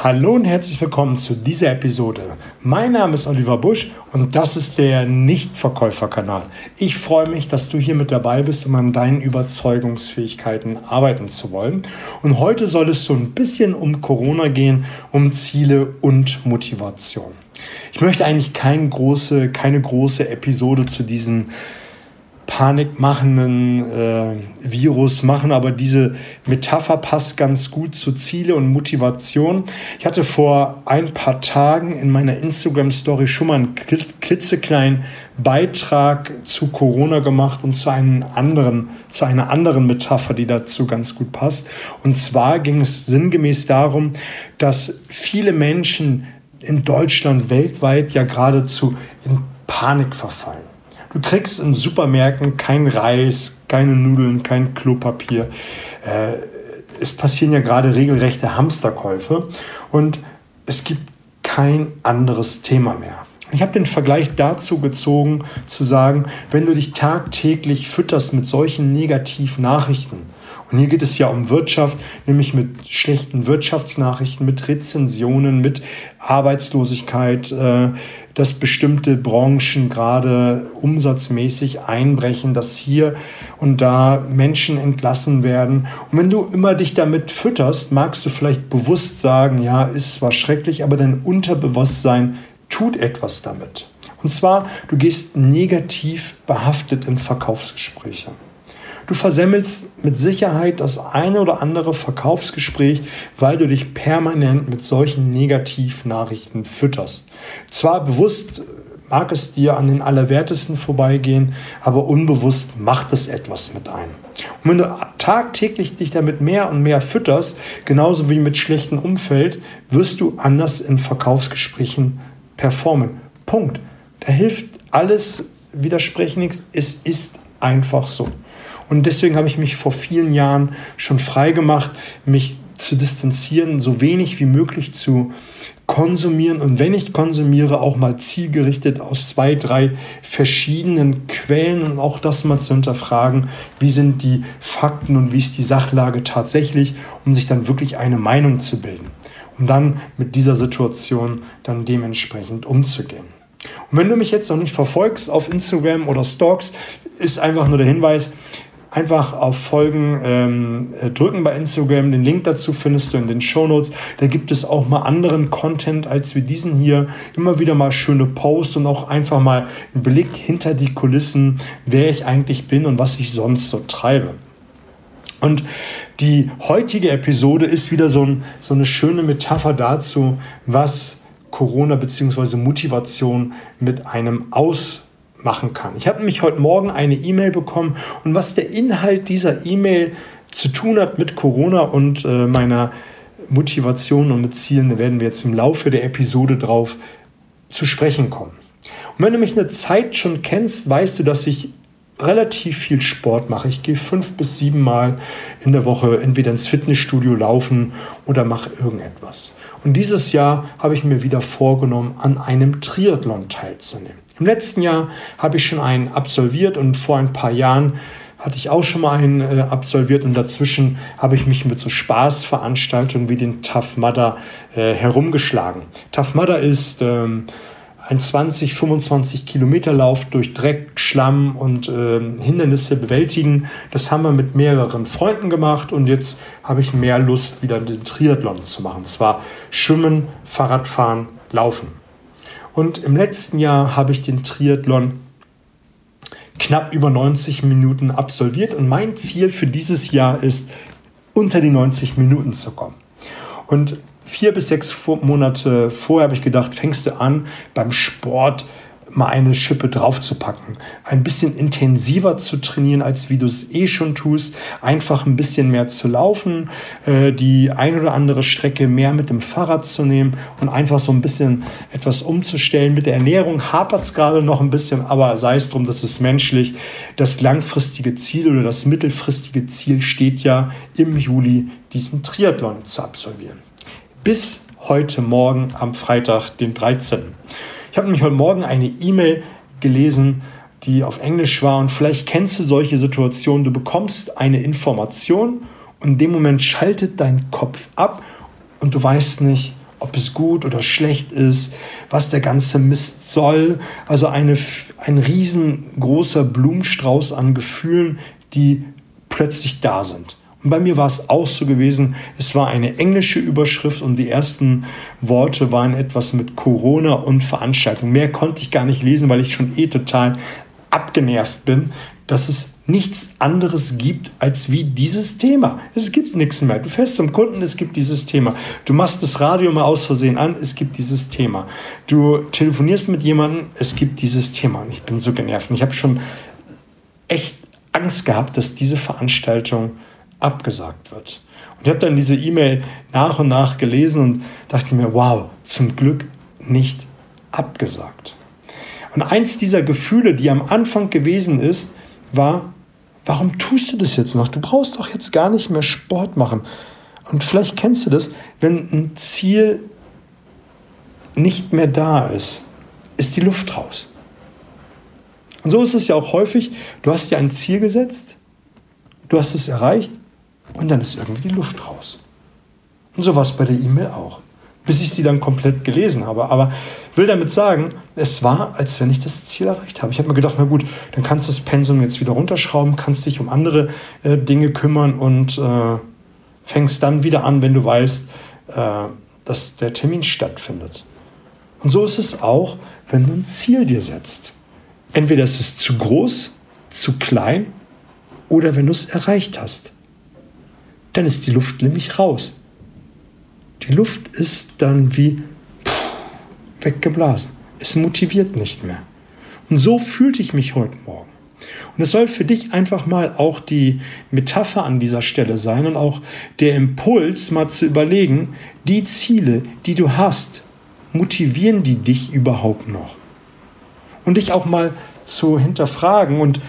Hallo und herzlich willkommen zu dieser Episode. Mein Name ist Oliver Busch und das ist der Nichtverkäuferkanal. Ich freue mich, dass du hier mit dabei bist, um an deinen Überzeugungsfähigkeiten arbeiten zu wollen. Und heute soll es so ein bisschen um Corona gehen, um Ziele und Motivation. Ich möchte eigentlich kein große, keine große Episode zu diesen panikmachenden äh, Virus machen, aber diese Metapher passt ganz gut zu Ziele und Motivation. Ich hatte vor ein paar Tagen in meiner Instagram-Story schon mal einen klitzekleinen Beitrag zu Corona gemacht und zu, einem anderen, zu einer anderen Metapher, die dazu ganz gut passt. Und zwar ging es sinngemäß darum, dass viele Menschen in Deutschland weltweit ja geradezu in Panik verfallen. Du kriegst in Supermärkten kein Reis, keine Nudeln, kein Klopapier. Äh, es passieren ja gerade regelrechte Hamsterkäufe und es gibt kein anderes Thema mehr. Ich habe den Vergleich dazu gezogen, zu sagen, wenn du dich tagtäglich fütterst mit solchen negativen Nachrichten, und hier geht es ja um Wirtschaft, nämlich mit schlechten Wirtschaftsnachrichten, mit Rezensionen, mit Arbeitslosigkeit, äh, dass bestimmte Branchen gerade umsatzmäßig einbrechen, dass hier und da Menschen entlassen werden. Und wenn du immer dich damit fütterst, magst du vielleicht bewusst sagen, ja, ist zwar schrecklich, aber dein Unterbewusstsein tut etwas damit. Und zwar, du gehst negativ behaftet in Verkaufsgespräche. Du versemmelst mit Sicherheit das eine oder andere Verkaufsgespräch, weil du dich permanent mit solchen Negativnachrichten fütterst. Zwar bewusst mag es dir an den Allerwertesten vorbeigehen, aber unbewusst macht es etwas mit einem. Und wenn du tagtäglich dich damit mehr und mehr fütterst, genauso wie mit schlechtem Umfeld, wirst du anders in Verkaufsgesprächen performen. Punkt. Da hilft alles, widersprechen nichts. Es ist einfach so. Und deswegen habe ich mich vor vielen Jahren schon frei gemacht, mich zu distanzieren, so wenig wie möglich zu konsumieren und wenn ich konsumiere, auch mal zielgerichtet aus zwei, drei verschiedenen Quellen und auch das mal zu hinterfragen, wie sind die Fakten und wie ist die Sachlage tatsächlich, um sich dann wirklich eine Meinung zu bilden, um dann mit dieser Situation dann dementsprechend umzugehen. Und wenn du mich jetzt noch nicht verfolgst auf Instagram oder stalks, ist einfach nur der Hinweis, einfach auf Folgen ähm, äh, drücken bei Instagram. Den Link dazu findest du in den Show Notes. Da gibt es auch mal anderen Content als wir diesen hier. Immer wieder mal schöne Posts und auch einfach mal einen Blick hinter die Kulissen, wer ich eigentlich bin und was ich sonst so treibe. Und die heutige Episode ist wieder so, ein, so eine schöne Metapher dazu, was Corona bzw. Motivation mit einem aus machen kann. Ich habe nämlich heute Morgen eine E-Mail bekommen und was der Inhalt dieser E-Mail zu tun hat mit Corona und äh, meiner Motivation und mit Zielen, da werden wir jetzt im Laufe der Episode drauf zu sprechen kommen. Und wenn du mich eine Zeit schon kennst, weißt du, dass ich relativ viel Sport mache. Ich gehe fünf bis sieben Mal in der Woche entweder ins Fitnessstudio laufen oder mache irgendetwas. Und dieses Jahr habe ich mir wieder vorgenommen, an einem Triathlon teilzunehmen. Im letzten Jahr habe ich schon einen absolviert und vor ein paar Jahren hatte ich auch schon mal einen äh, absolviert und dazwischen habe ich mich mit so Spaßveranstaltungen wie den Tough Mudder äh, herumgeschlagen. Tough Mudder ist ähm, ein 20, 25 Kilometer Lauf durch Dreck, Schlamm und äh, Hindernisse bewältigen. Das haben wir mit mehreren Freunden gemacht und jetzt habe ich mehr Lust, wieder den Triathlon zu machen. Und zwar Schwimmen, Fahrradfahren, Laufen. Und im letzten Jahr habe ich den Triathlon knapp über 90 Minuten absolviert. Und mein Ziel für dieses Jahr ist, unter die 90 Minuten zu kommen. Und vier bis sechs Monate vorher habe ich gedacht, fängst du an beim Sport mal eine Schippe draufzupacken. Ein bisschen intensiver zu trainieren, als wie du es eh schon tust. Einfach ein bisschen mehr zu laufen, äh, die ein oder andere Strecke mehr mit dem Fahrrad zu nehmen und einfach so ein bisschen etwas umzustellen. Mit der Ernährung hapert es gerade noch ein bisschen, aber sei es drum, das ist menschlich. Das langfristige Ziel oder das mittelfristige Ziel steht ja im Juli, diesen Triathlon zu absolvieren. Bis heute Morgen am Freitag, den 13. Ich habe nämlich heute Morgen eine E-Mail gelesen, die auf Englisch war und vielleicht kennst du solche Situationen. Du bekommst eine Information und in dem Moment schaltet dein Kopf ab und du weißt nicht, ob es gut oder schlecht ist, was der ganze Mist soll. Also eine, ein riesengroßer Blumenstrauß an Gefühlen, die plötzlich da sind. Und bei mir war es auch so gewesen, es war eine englische Überschrift und die ersten Worte waren etwas mit Corona und Veranstaltung. Mehr konnte ich gar nicht lesen, weil ich schon eh total abgenervt bin, dass es nichts anderes gibt als wie dieses Thema. Es gibt nichts mehr. Du fährst zum Kunden, es gibt dieses Thema. Du machst das Radio mal aus Versehen an, es gibt dieses Thema. Du telefonierst mit jemandem, es gibt dieses Thema. Und ich bin so genervt. Und ich habe schon echt Angst gehabt, dass diese Veranstaltung abgesagt wird. Und ich habe dann diese E-Mail nach und nach gelesen und dachte mir, wow, zum Glück nicht abgesagt. Und eins dieser Gefühle, die am Anfang gewesen ist, war, warum tust du das jetzt noch? Du brauchst doch jetzt gar nicht mehr Sport machen. Und vielleicht kennst du das, wenn ein Ziel nicht mehr da ist, ist die Luft raus. Und so ist es ja auch häufig, du hast dir ein Ziel gesetzt, du hast es erreicht und dann ist irgendwie die Luft raus. Und so war es bei der E-Mail auch, bis ich sie dann komplett gelesen habe. Aber will damit sagen, es war, als wenn ich das Ziel erreicht habe. Ich habe mir gedacht, na gut, dann kannst du das Pensum jetzt wieder runterschrauben, kannst dich um andere äh, Dinge kümmern und äh, fängst dann wieder an, wenn du weißt, äh, dass der Termin stattfindet. Und so ist es auch, wenn du ein Ziel dir setzt. Entweder ist es zu groß, zu klein oder wenn du es erreicht hast dann ist die Luft nämlich raus. Die Luft ist dann wie weggeblasen. Es motiviert nicht mehr. Und so fühlte ich mich heute Morgen. Und es soll für dich einfach mal auch die Metapher an dieser Stelle sein und auch der Impuls, mal zu überlegen, die Ziele, die du hast, motivieren die dich überhaupt noch? Und dich auch mal zu hinterfragen und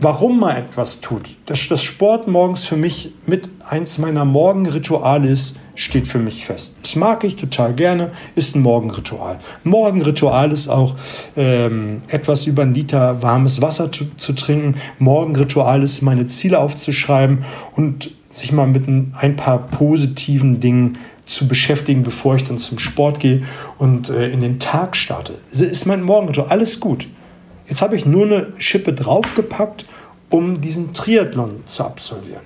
warum man etwas tut. Dass das Sport morgens für mich mit eins meiner Morgenrituale ist, steht für mich fest. Das mag ich total gerne, ist ein Morgenritual. Ein Morgenritual ist auch ähm, etwas über einen Liter warmes Wasser zu, zu trinken. Morgenritual ist, meine Ziele aufzuschreiben und sich mal mit ein paar positiven Dingen zu beschäftigen, bevor ich dann zum Sport gehe und äh, in den Tag starte. Ist mein Morgenritual, alles gut. Jetzt habe ich nur eine Schippe draufgepackt, um diesen Triathlon zu absolvieren.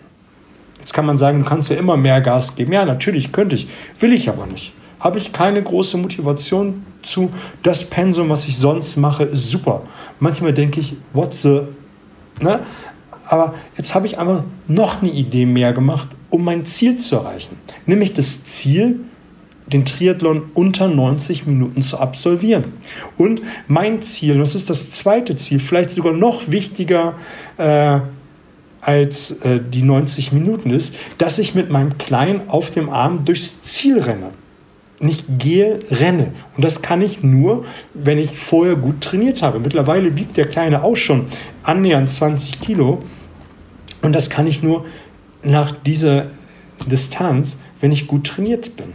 Jetzt kann man sagen, du kannst ja immer mehr Gas geben. Ja, natürlich könnte ich, will ich aber nicht. Habe ich keine große Motivation zu. Das Pensum, was ich sonst mache, ist super. Manchmal denke ich, what the. Ne? Aber jetzt habe ich einfach noch eine Idee mehr gemacht, um mein Ziel zu erreichen. Nämlich das Ziel, den Triathlon unter 90 Minuten zu absolvieren. Und mein Ziel, das ist das zweite Ziel, vielleicht sogar noch wichtiger äh, als äh, die 90 Minuten ist, dass ich mit meinem Kleinen auf dem Arm durchs Ziel renne. Nicht gehe, renne. Und das kann ich nur, wenn ich vorher gut trainiert habe. Mittlerweile wiegt der Kleine auch schon annähernd 20 Kilo. Und das kann ich nur nach dieser Distanz, wenn ich gut trainiert bin.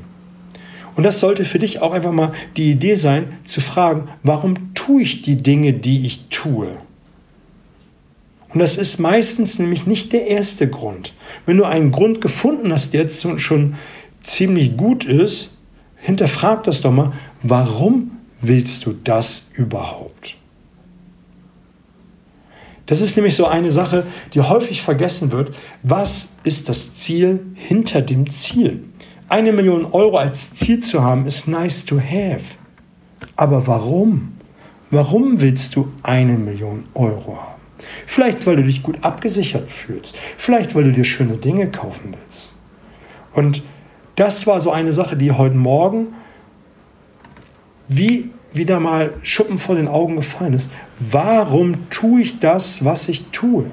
Und das sollte für dich auch einfach mal die Idee sein, zu fragen, warum tue ich die Dinge, die ich tue? Und das ist meistens nämlich nicht der erste Grund. Wenn du einen Grund gefunden hast, der jetzt schon ziemlich gut ist, hinterfrag das doch mal, warum willst du das überhaupt? Das ist nämlich so eine Sache, die häufig vergessen wird. Was ist das Ziel hinter dem Ziel? Eine Million Euro als Ziel zu haben, ist nice to have. Aber warum? Warum willst du eine Million Euro haben? Vielleicht, weil du dich gut abgesichert fühlst. Vielleicht, weil du dir schöne Dinge kaufen willst. Und das war so eine Sache, die heute Morgen wie wieder mal Schuppen vor den Augen gefallen ist. Warum tue ich das, was ich tue?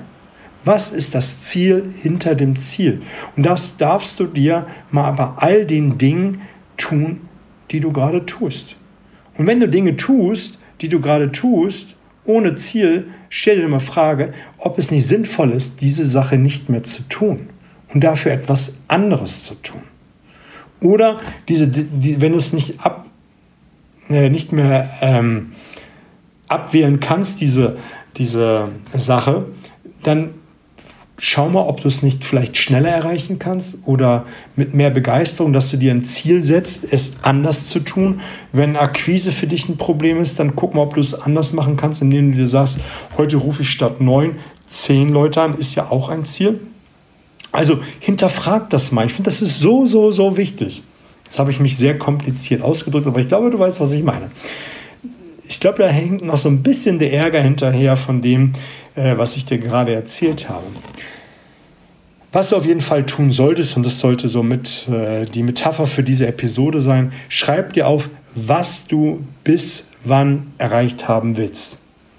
Was ist das Ziel hinter dem Ziel? Und das darfst du dir mal bei all den Dingen tun, die du gerade tust. Und wenn du Dinge tust, die du gerade tust, ohne Ziel, stell dir mal Frage, ob es nicht sinnvoll ist, diese Sache nicht mehr zu tun und dafür etwas anderes zu tun. Oder diese, die, wenn du es nicht, ab, äh, nicht mehr ähm, abwählen kannst, diese, diese Sache, dann schau mal, ob du es nicht vielleicht schneller erreichen kannst oder mit mehr Begeisterung, dass du dir ein Ziel setzt, es anders zu tun. Wenn Akquise für dich ein Problem ist, dann guck mal, ob du es anders machen kannst, indem du dir sagst, heute rufe ich statt neun zehn Leute an, ist ja auch ein Ziel. Also hinterfrag das mal. Ich finde, das ist so, so, so wichtig. Jetzt habe ich mich sehr kompliziert ausgedrückt, aber ich glaube, du weißt, was ich meine. Ich glaube, da hängt noch so ein bisschen der Ärger hinterher von dem, äh, was ich dir gerade erzählt habe. Was du auf jeden Fall tun solltest, und das sollte somit äh, die Metapher für diese Episode sein, schreib dir auf, was du bis wann erreicht haben willst.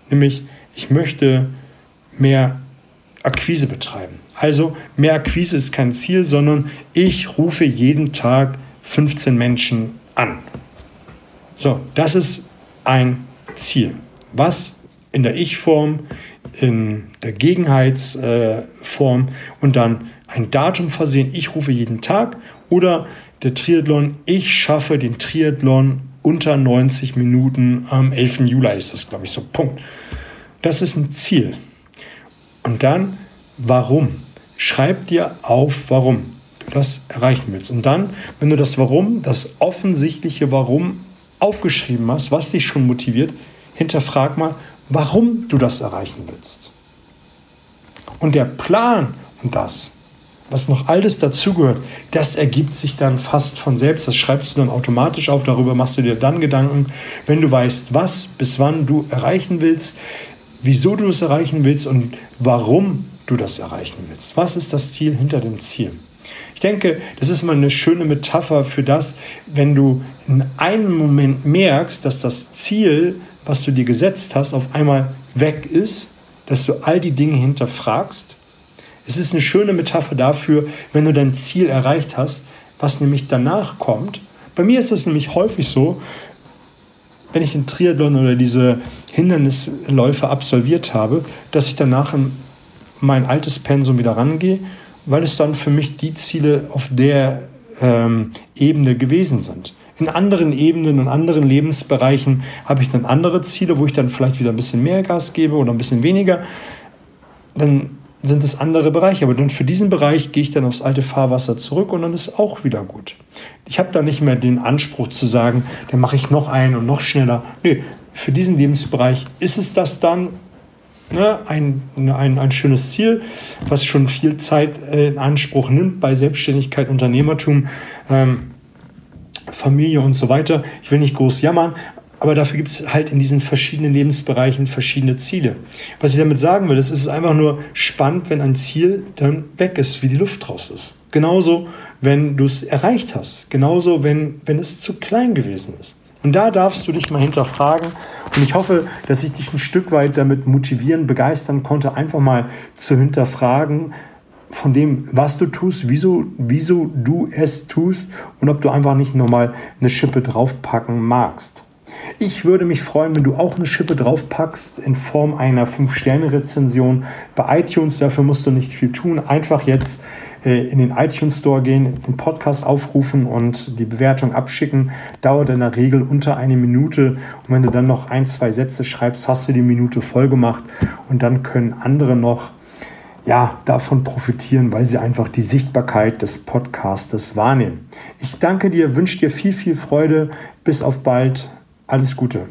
Nämlich, ich möchte mehr Akquise betreiben. Also mehr Akquise ist kein Ziel, sondern ich rufe jeden Tag 15 Menschen an. So, das ist ein Ziel, was in der Ich-Form, in der Gegenheitsform und dann ein Datum versehen. Ich rufe jeden Tag oder der Triathlon, ich schaffe den Triathlon unter 90 Minuten am 11. Juli ist das, glaube ich, so. Punkt. Das ist ein Ziel. Und dann, warum? Schreib dir auf, warum du das erreichen willst. Und dann, wenn du das Warum, das offensichtliche Warum aufgeschrieben hast, was dich schon motiviert, hinterfrag mal, warum du das erreichen willst. Und der Plan und das, was noch alles dazugehört, das ergibt sich dann fast von selbst. Das schreibst du dann automatisch auf. Darüber machst du dir dann Gedanken, wenn du weißt, was bis wann du erreichen willst, wieso du es erreichen willst und warum du das erreichen willst. Was ist das Ziel hinter dem Ziel? Ich denke, das ist mal eine schöne Metapher für das, wenn du in einem Moment merkst, dass das Ziel, was du dir gesetzt hast, auf einmal weg ist, dass du all die Dinge hinterfragst. Es ist eine schöne Metapher dafür, wenn du dein Ziel erreicht hast, was nämlich danach kommt. Bei mir ist es nämlich häufig so, wenn ich den Triathlon oder diese Hindernisläufe absolviert habe, dass ich danach in mein altes Pensum wieder rangehe, weil es dann für mich die Ziele auf der ähm, Ebene gewesen sind. In anderen Ebenen und anderen Lebensbereichen habe ich dann andere Ziele, wo ich dann vielleicht wieder ein bisschen mehr Gas gebe oder ein bisschen weniger. Dann sind es andere Bereiche. Aber dann für diesen Bereich gehe ich dann aufs alte Fahrwasser zurück und dann ist auch wieder gut. Ich habe da nicht mehr den Anspruch zu sagen, dann mache ich noch einen und noch schneller. Nee, für diesen Lebensbereich ist es das dann ne, ein, ein, ein schönes Ziel, was schon viel Zeit äh, in Anspruch nimmt bei Selbstständigkeit, Unternehmertum. Ähm, Familie und so weiter. Ich will nicht groß jammern, aber dafür gibt es halt in diesen verschiedenen Lebensbereichen verschiedene Ziele. Was ich damit sagen will, es ist einfach nur spannend, wenn ein Ziel dann weg ist, wie die Luft raus ist. Genauso, wenn du es erreicht hast. Genauso, wenn, wenn es zu klein gewesen ist. Und da darfst du dich mal hinterfragen. Und ich hoffe, dass ich dich ein Stück weit damit motivieren, begeistern konnte, einfach mal zu hinterfragen, von dem, was du tust, wieso, wieso du es tust und ob du einfach nicht nochmal eine Schippe draufpacken magst. Ich würde mich freuen, wenn du auch eine Schippe draufpackst in Form einer 5-Sterne-Rezension bei iTunes. Dafür musst du nicht viel tun. Einfach jetzt äh, in den iTunes Store gehen, den Podcast aufrufen und die Bewertung abschicken. Dauert in der Regel unter eine Minute. Und wenn du dann noch ein, zwei Sätze schreibst, hast du die Minute voll gemacht. Und dann können andere noch ja, davon profitieren, weil sie einfach die Sichtbarkeit des Podcastes wahrnehmen. Ich danke dir, wünsche dir viel, viel Freude. Bis auf bald. Alles Gute.